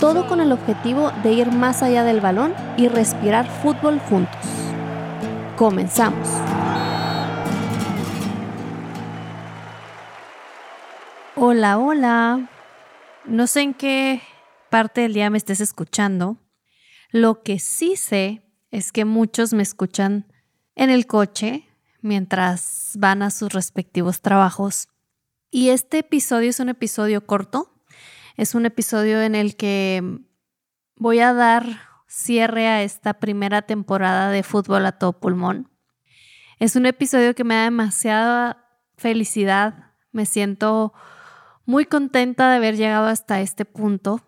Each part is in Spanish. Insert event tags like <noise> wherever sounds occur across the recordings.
todo con el objetivo de ir más allá del balón y respirar fútbol juntos. Comenzamos. Hola, hola. No sé en qué parte del día me estés escuchando. Lo que sí sé es que muchos me escuchan en el coche mientras van a sus respectivos trabajos. Y este episodio es un episodio corto es un episodio en el que voy a dar cierre a esta primera temporada de fútbol a todo pulmón. Es un episodio que me da demasiada felicidad. Me siento muy contenta de haber llegado hasta este punto.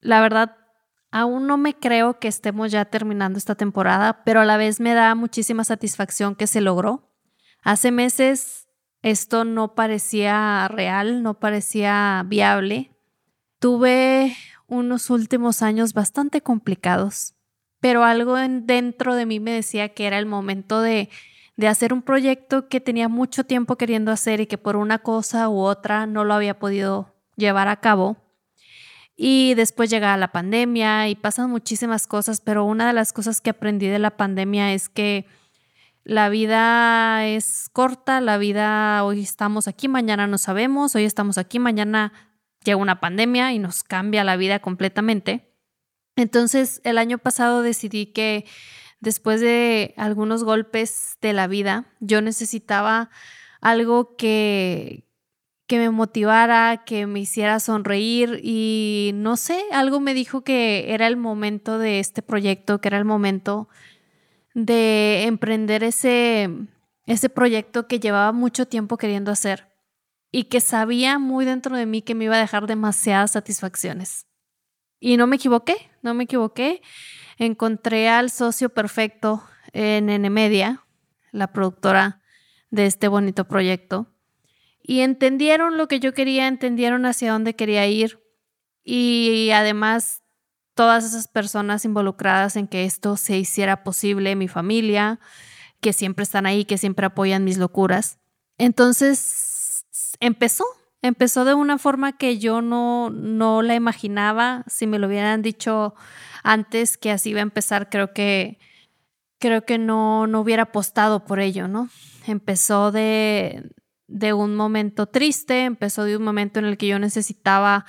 La verdad, aún no me creo que estemos ya terminando esta temporada, pero a la vez me da muchísima satisfacción que se logró. Hace meses esto no parecía real, no parecía viable. Tuve unos últimos años bastante complicados, pero algo dentro de mí me decía que era el momento de, de hacer un proyecto que tenía mucho tiempo queriendo hacer y que por una cosa u otra no lo había podido llevar a cabo. Y después llega la pandemia y pasan muchísimas cosas, pero una de las cosas que aprendí de la pandemia es que la vida es corta, la vida hoy estamos aquí, mañana no sabemos, hoy estamos aquí, mañana llega una pandemia y nos cambia la vida completamente. Entonces, el año pasado decidí que después de algunos golpes de la vida, yo necesitaba algo que, que me motivara, que me hiciera sonreír y no sé, algo me dijo que era el momento de este proyecto, que era el momento de emprender ese, ese proyecto que llevaba mucho tiempo queriendo hacer y que sabía muy dentro de mí que me iba a dejar demasiadas satisfacciones. Y no me equivoqué, no me equivoqué. Encontré al socio perfecto en N Media, la productora de este bonito proyecto. Y entendieron lo que yo quería, entendieron hacia dónde quería ir. Y además, todas esas personas involucradas en que esto se hiciera posible, mi familia, que siempre están ahí, que siempre apoyan mis locuras. Entonces, empezó, empezó de una forma que yo no, no la imaginaba. Si me lo hubieran dicho antes que así iba a empezar, creo que, creo que no, no hubiera apostado por ello, ¿no? Empezó de, de un momento triste, empezó de un momento en el que yo necesitaba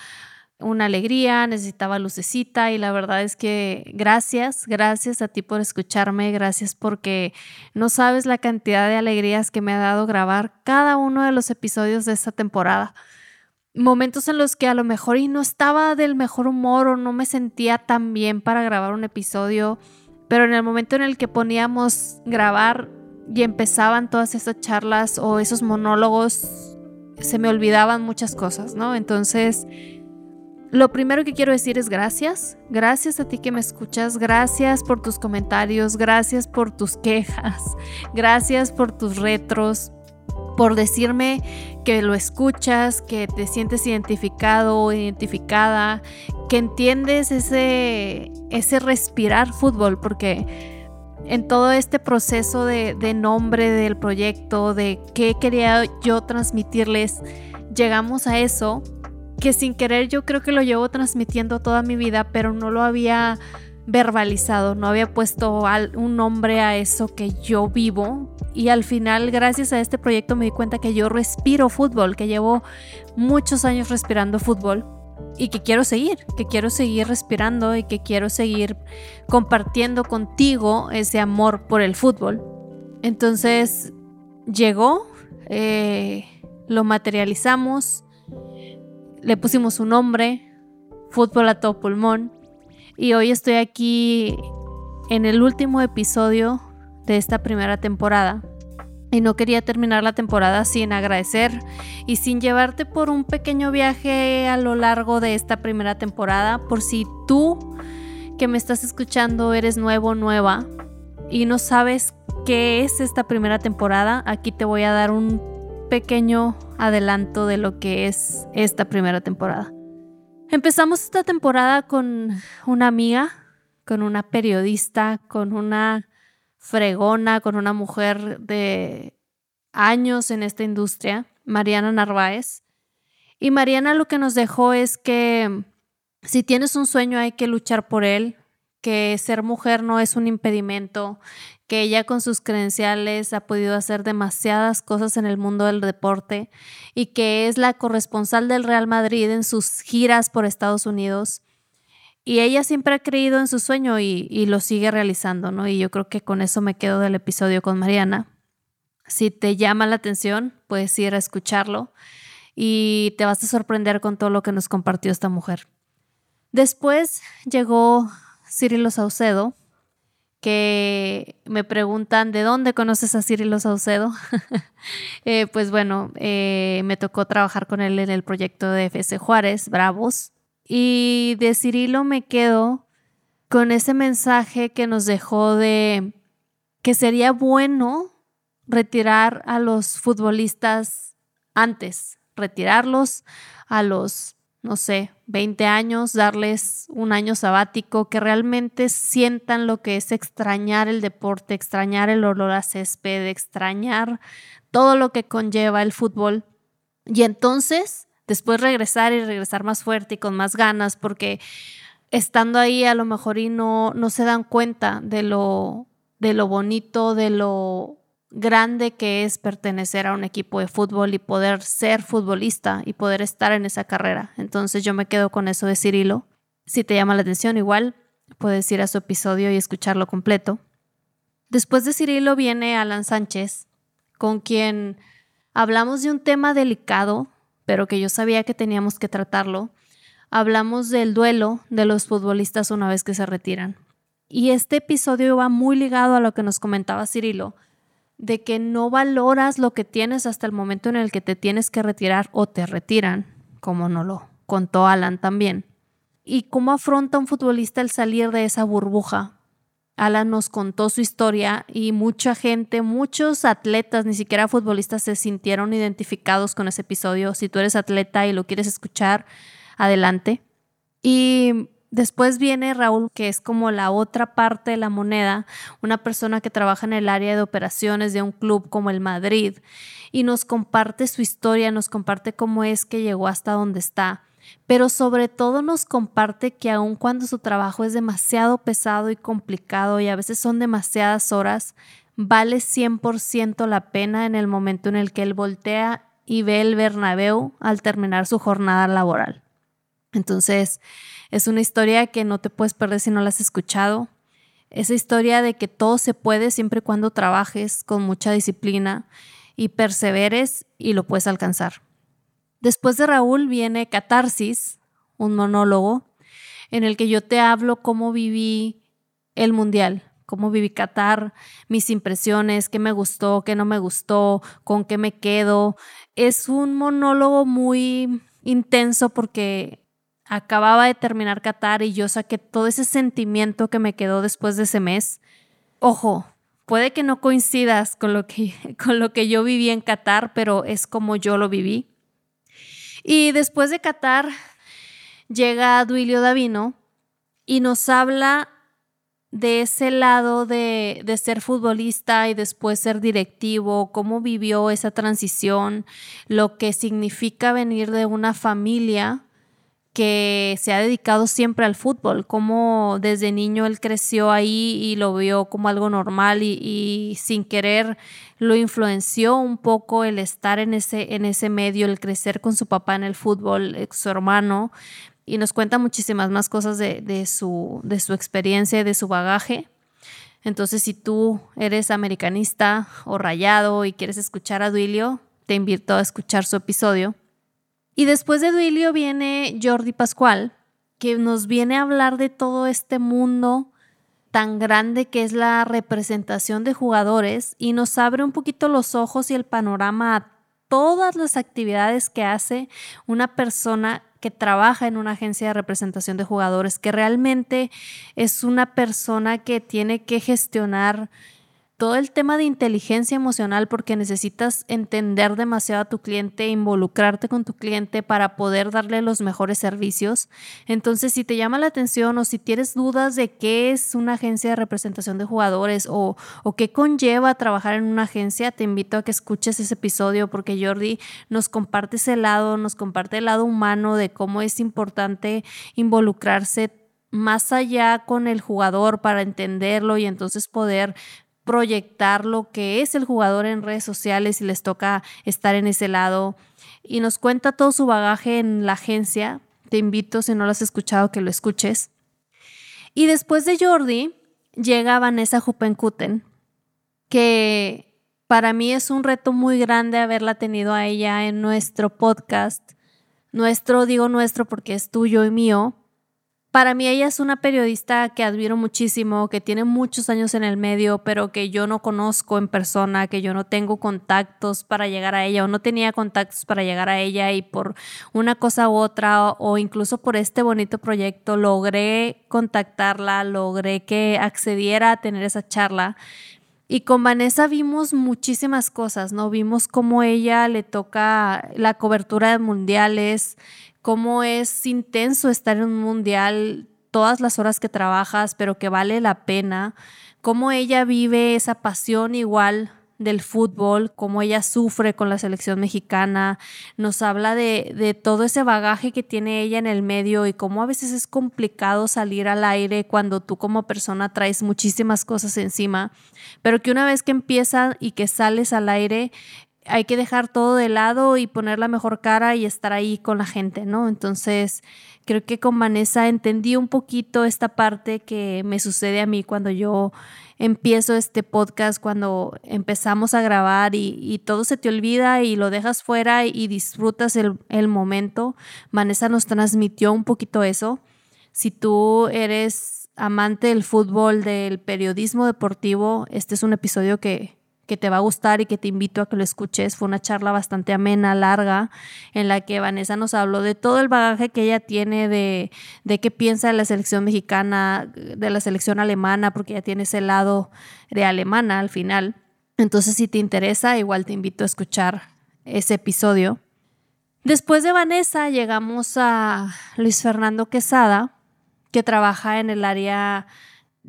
una alegría, necesitaba lucecita y la verdad es que gracias, gracias a ti por escucharme, gracias porque no sabes la cantidad de alegrías que me ha dado grabar cada uno de los episodios de esta temporada. Momentos en los que a lo mejor y no estaba del mejor humor o no me sentía tan bien para grabar un episodio, pero en el momento en el que poníamos grabar y empezaban todas esas charlas o esos monólogos, se me olvidaban muchas cosas, ¿no? Entonces, lo primero que quiero decir es gracias. Gracias a ti que me escuchas. Gracias por tus comentarios. Gracias por tus quejas. Gracias por tus retros. Por decirme que lo escuchas, que te sientes identificado o identificada, que entiendes ese, ese respirar fútbol, porque en todo este proceso de, de nombre del proyecto, de qué quería yo transmitirles, llegamos a eso que sin querer yo creo que lo llevo transmitiendo toda mi vida, pero no lo había verbalizado, no había puesto un nombre a eso que yo vivo y al final gracias a este proyecto me di cuenta que yo respiro fútbol, que llevo muchos años respirando fútbol y que quiero seguir, que quiero seguir respirando y que quiero seguir compartiendo contigo ese amor por el fútbol. Entonces llegó, eh, lo materializamos, le pusimos un nombre, Fútbol a todo pulmón, y hoy estoy aquí en el último episodio de esta primera temporada. Y no quería terminar la temporada sin agradecer y sin llevarte por un pequeño viaje a lo largo de esta primera temporada, por si tú que me estás escuchando eres nuevo, nueva y no sabes qué es esta primera temporada, aquí te voy a dar un pequeño adelanto de lo que es esta primera temporada. Empezamos esta temporada con una amiga, con una periodista, con una fregona, con una mujer de años en esta industria, Mariana Narváez. Y Mariana lo que nos dejó es que si tienes un sueño hay que luchar por él, que ser mujer no es un impedimento, que ella con sus credenciales ha podido hacer demasiadas cosas en el mundo del deporte y que es la corresponsal del Real Madrid en sus giras por Estados Unidos. Y ella siempre ha creído en su sueño y, lo sigue realizando, ¿no? Y yo creo que con eso me quedo del episodio con Mariana. Si te llama la atención, puedes ir a escucharlo y te vas a sorprender con todo lo que nos compartió esta mujer. Después llegó Cirilo Saucedo, que me preguntan de dónde conoces a Cirilo Saucedo. <laughs> Eh, pues bueno, eh, me tocó trabajar con él en el proyecto de FC Juárez, Bravos. Y de Cirilo me quedo con ese mensaje que nos dejó de que sería bueno retirar a los futbolistas antes, retirarlos a los no sé, 20 años, darles un año sabático, que realmente sientan lo que es extrañar el deporte, extrañar el olor a césped, extrañar todo lo que conlleva el fútbol. Y entonces, después regresar y regresar más fuerte y con más ganas, porque estando ahí a lo mejor y no, no se dan cuenta de lo, de lo bonito, de lo grande que es pertenecer a un equipo de fútbol y poder ser futbolista y poder estar en esa carrera. Entonces yo me quedo con eso de Cirilo. Si te llama la atención, igual puedes ir a su episodio y escucharlo completo. Después de Cirilo viene Alan Sánchez, con quien hablamos de un tema delicado, pero que yo sabía que teníamos que tratarlo. Hablamos del duelo de los futbolistas una vez que se retiran. Y este episodio va muy ligado a lo que nos comentaba Cirilo, de que no valoras lo que tienes hasta el momento en el que te tienes que retirar o te retiran, como no lo contó Alan también. Y cómo afronta un futbolista el salir de esa burbuja. Alan nos contó su historia y mucha gente, muchos atletas, ni siquiera futbolistas, se sintieron identificados con ese episodio. Si tú eres atleta y lo quieres escuchar, adelante. Y Después viene Raúl, que es como la otra parte de la moneda, una persona que trabaja en el área de operaciones de un club como el Madrid y nos comparte su historia, nos comparte cómo es que llegó hasta donde está, pero sobre todo nos comparte que aun cuando su trabajo es demasiado pesado y complicado y a veces son demasiadas horas, vale 100% la pena en el momento en el que él voltea y ve el Bernabéu al terminar su jornada laboral. Entonces, es una historia que no te puedes perder si no la has escuchado. Esa historia de que todo se puede siempre y cuando trabajes con mucha disciplina y perseveres y lo puedes alcanzar. Después de Raúl viene Catarsis, un monólogo, en el que yo te hablo cómo viví el mundial, cómo viví Qatar, mis impresiones, qué me gustó, qué no me gustó, con qué me quedo. Es un monólogo muy intenso porque acababa de terminar Qatar y yo saqué todo ese sentimiento que me quedó después de ese mes. Ojo, puede que no coincidas con lo que, <laughs> con lo que yo viví en Qatar, pero es como yo lo viví. Y después de Qatar llega Duilio Davino y nos habla de ese lado de, de, ser futbolista y después ser directivo, cómo vivió esa transición, lo que significa venir de una familia que se ha dedicado siempre al fútbol, como desde niño él creció ahí y lo vio como algo normal y, sin querer lo influenció un poco el estar en ese, en ese medio, el crecer con su papá en el fútbol, su hermano, y nos cuenta muchísimas más cosas de, su, de su experiencia y de su bagaje. Entonces, si tú eres americanista o rayado y quieres escuchar a Duilio, te invito a escuchar su episodio. Y después de Duilio viene Jordi Pascual, que nos viene a hablar de todo este mundo tan grande que es la representación de jugadores y nos abre un poquito los ojos y el panorama a todas las actividades que hace una persona que trabaja en una agencia de representación de jugadores, que realmente es una persona que tiene que gestionar todo el tema de inteligencia emocional porque necesitas entender demasiado a tu cliente, involucrarte con tu cliente para poder darle los mejores servicios. Entonces, si te llama la atención o si tienes dudas de qué es una agencia de representación de jugadores o, o qué conlleva trabajar en una agencia, te invito a que escuches ese episodio porque Jordi nos comparte ese lado, nos comparte el lado humano de cómo es importante involucrarse más allá con el jugador para entenderlo y entonces poder proyectar lo que es el jugador en redes sociales y les toca estar en ese lado. Y nos cuenta todo su bagaje en la agencia. Te invito, si no lo has escuchado, que lo escuches. Y después de Jordi, llega Vanessa Jupenkuten, que para mí es un reto muy grande haberla tenido a ella en nuestro podcast. Nuestro, digo nuestro porque es tuyo y mío, para mí ella es una periodista que admiro muchísimo, que tiene muchos años en el medio, pero que yo no conozco en persona, que yo no tengo contactos para llegar a ella o no tenía contactos para llegar a ella y por una cosa u otra o incluso por este bonito proyecto logré contactarla, logré que accediera a tener esa charla. Y con Vanessa vimos muchísimas cosas, ¿no? Vimos cómo ella le toca la cobertura de mundiales, cómo es intenso estar en un mundial todas las horas que trabajas, pero que vale la pena, cómo ella vive esa pasión igual del fútbol, cómo ella sufre con la selección mexicana, nos habla de, de, todo ese bagaje que tiene ella en el medio y cómo a veces es complicado salir al aire cuando tú como persona traes muchísimas cosas encima, pero que una vez que empieza y que sales al aire, hay que dejar todo de lado y poner la mejor cara y estar ahí con la gente, ¿no? Entonces, creo que con Vanessa entendí un poquito esta parte que me sucede a mí cuando yo empiezo este podcast, cuando empezamos a grabar y, todo se te olvida y lo dejas fuera y disfrutas el, el momento. Vanessa nos transmitió un poquito eso. Si tú eres amante del fútbol, del periodismo deportivo, este es un episodio que, que te va a gustar y que te invito a que lo escuches. Fue una charla bastante amena, larga, en la que Vanessa nos habló de todo el bagaje que ella tiene, de, de qué piensa de la selección mexicana, de la selección alemana, porque ella tiene ese lado de alemana al final. Entonces, si te interesa, igual te invito a escuchar ese episodio. Después de Vanessa llegamos a Luis Fernando Quesada, que trabaja en el área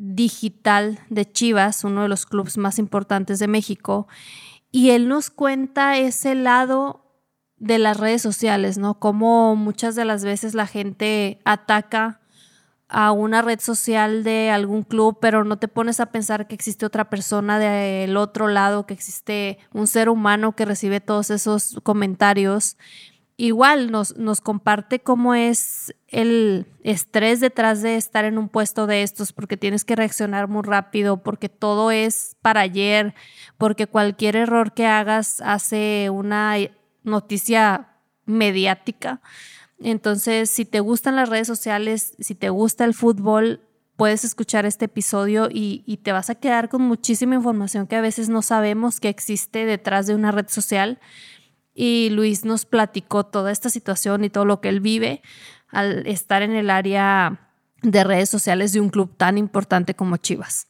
digital de Chivas, uno de los clubes más importantes de México, y él nos cuenta ese lado de las redes sociales, ¿no? Cómo muchas de las veces la gente ataca a una red social de algún club, pero no te pones a pensar que existe otra persona del otro lado, que existe un ser humano que recibe todos esos comentarios igual nos, nos comparte cómo es el estrés detrás de estar en un puesto de estos, porque tienes que reaccionar muy rápido, porque todo es para ayer, porque cualquier error que hagas hace una noticia mediática. Entonces, si te gustan las redes sociales, si te gusta el fútbol, puedes escuchar este episodio y, y, te vas a quedar con muchísima información que a veces no sabemos que existe detrás de una red social y Luis nos platicó toda esta situación y todo lo que él vive al estar en el área de redes sociales de un club tan importante como Chivas.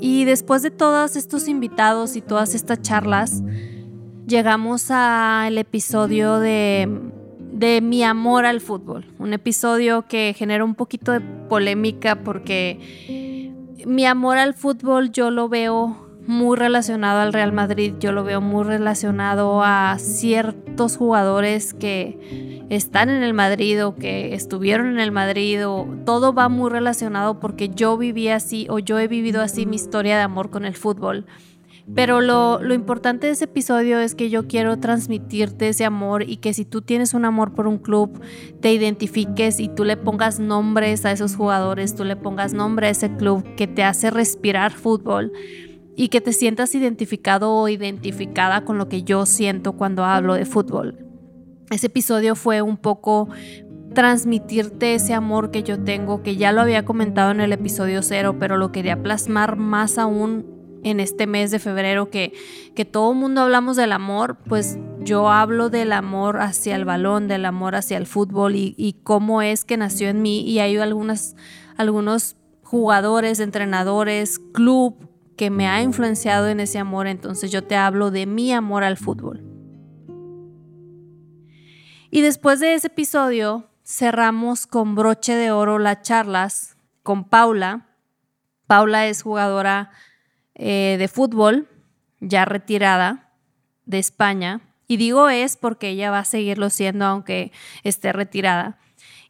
Y después de todos estos invitados y todas estas charlas, llegamos al episodio de, de Mi amor al fútbol. Un episodio que genera un poquito de polémica porque mi amor al fútbol yo lo veo muy relacionado al Real Madrid, yo lo veo muy relacionado a ciertos jugadores que están en el Madrid o que estuvieron en el Madrid o todo va muy relacionado porque yo viví así o yo he vivido así mi historia de amor con el fútbol. Pero lo, lo, importante de ese episodio es que yo quiero transmitirte ese amor y que si tú tienes un amor por un club, te identifiques y tú le pongas nombres a esos jugadores, tú le pongas nombre a ese club que te hace respirar fútbol y que te sientas identificado o identificada con lo que yo siento cuando hablo de fútbol. Ese episodio fue un poco transmitirte ese amor que yo tengo, que ya lo había comentado en el episodio cero, pero lo quería plasmar más aún en este mes de febrero que, que todo el mundo hablamos del amor, pues yo hablo del amor hacia el balón, del amor hacia el fútbol y, cómo es que nació en mí y hay algunas, algunos jugadores, entrenadores, club que me ha influenciado en ese amor, entonces yo te hablo de mi amor al fútbol. Y después de ese episodio cerramos con broche de oro las charlas con Paula. Paula es jugadora eh, de fútbol, ya retirada de España. Y digo es porque ella va a seguirlo siendo aunque esté retirada.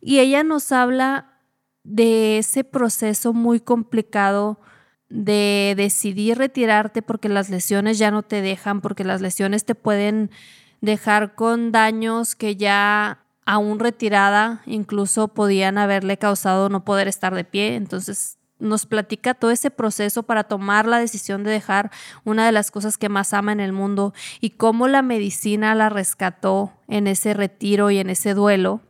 Y ella nos habla de ese proceso muy complicado de decidir retirarte porque las lesiones ya no te dejan, porque las lesiones te pueden dejar con daños que ya aún retirada incluso podían haberle causado no poder estar de pie. Entonces nos platica todo ese proceso para tomar la decisión de dejar una de las cosas que más ama en el mundo y cómo la medicina la rescató en ese retiro y en ese duelo.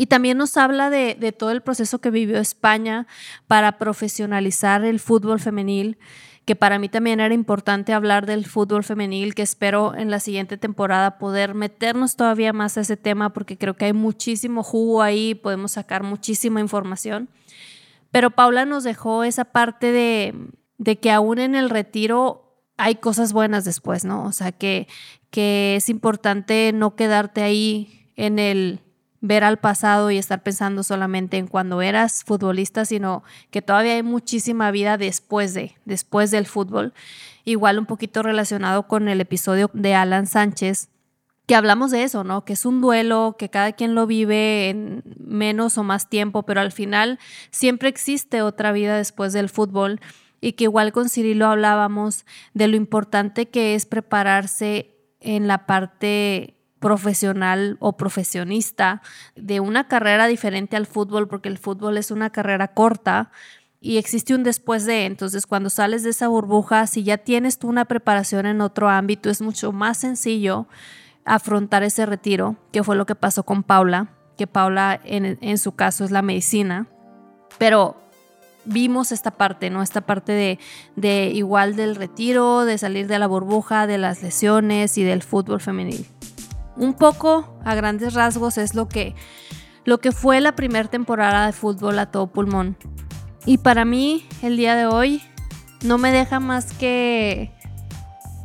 Y también nos habla de, todo el proceso que vivió España para profesionalizar el fútbol femenil, que para mí también era importante hablar del fútbol femenil, que espero en la siguiente temporada poder meternos todavía más a ese tema, porque creo que hay muchísimo jugo ahí, podemos sacar muchísima información. Pero Paula nos dejó esa parte de, que aún en el retiro hay cosas buenas después, ¿no? O sea, que es importante no quedarte ahí en el ver al pasado y estar pensando solamente en cuando eras futbolista, sino que todavía hay muchísima vida después de, después del fútbol. Igual un poquito relacionado con el episodio de Alan Sánchez, que hablamos de eso, ¿no? Que es un duelo, que cada quien lo vive en menos o más tiempo, pero al final siempre existe otra vida después del fútbol y que igual con Cirilo hablábamos de lo importante que es prepararse en la parte profesional o profesionista de una carrera diferente al fútbol, porque el fútbol es una carrera corta y existe un después de, entonces cuando sales de esa burbuja, si ya tienes tú una preparación en otro ámbito, es mucho más sencillo afrontar ese retiro, que fue lo que pasó con Paula, que Paula en, su caso es la medicina, pero vimos esta parte, ¿no? Esta parte de, de, igual del retiro, de salir de la burbuja, de las lesiones y del fútbol femenil. Un poco, a grandes rasgos, es lo que, lo que fue la primera temporada de fútbol a todo pulmón. Y para mí, el día de hoy, no me deja más que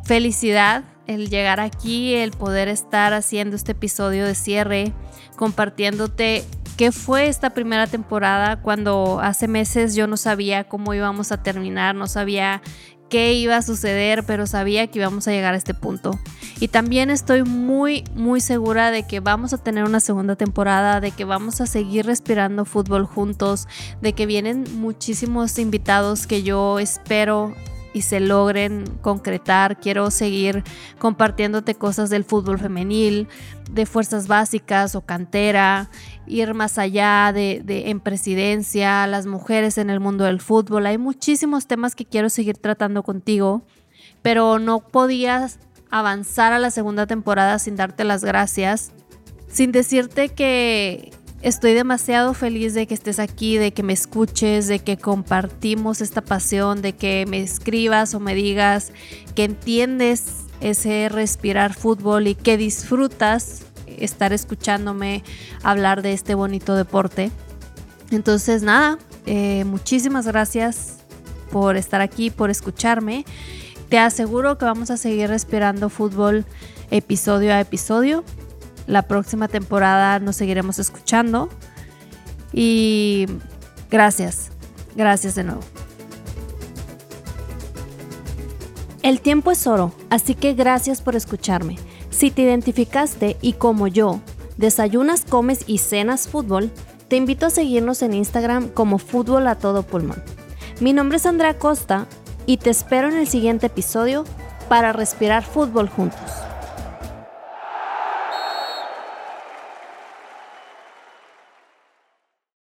felicidad el llegar aquí, el poder estar haciendo este episodio de cierre, compartiéndote qué fue esta primera temporada cuando hace meses yo no sabía cómo íbamos a terminar, no sabía qué iba a suceder, pero sabía que íbamos a llegar a este punto. Y también estoy muy, muy segura de que vamos a tener una segunda temporada, de que vamos a seguir respirando fútbol juntos, de que vienen muchísimos invitados que yo espero y se logren concretar. Quiero seguir compartiéndote cosas del fútbol femenil, de fuerzas básicas o cantera, ir más allá de, en presidencia, las mujeres en el mundo del fútbol. Hay muchísimos temas que quiero seguir tratando contigo, pero no podías avanzar a la segunda temporada sin darte las gracias, sin decirte que Estoy demasiado feliz de que estés aquí, de que me escuches, de que compartimos esta pasión, de que me escribas o me digas que entiendes ese respirar fútbol y que disfrutas estar escuchándome hablar de este bonito deporte. Entonces nada, eh, muchísimas gracias por estar aquí, por escucharme. Te aseguro que vamos a seguir respirando fútbol episodio a episodio. La próxima temporada nos seguiremos escuchando. Y gracias, gracias de nuevo. El tiempo es oro, así que gracias por escucharme. Si te identificaste y como yo, desayunas, comes y cenas fútbol, te invito a seguirnos en Instagram como Fútbol a Todo Pulmón. Mi nombre es Andrea Costa y te espero en el siguiente episodio para respirar fútbol juntos.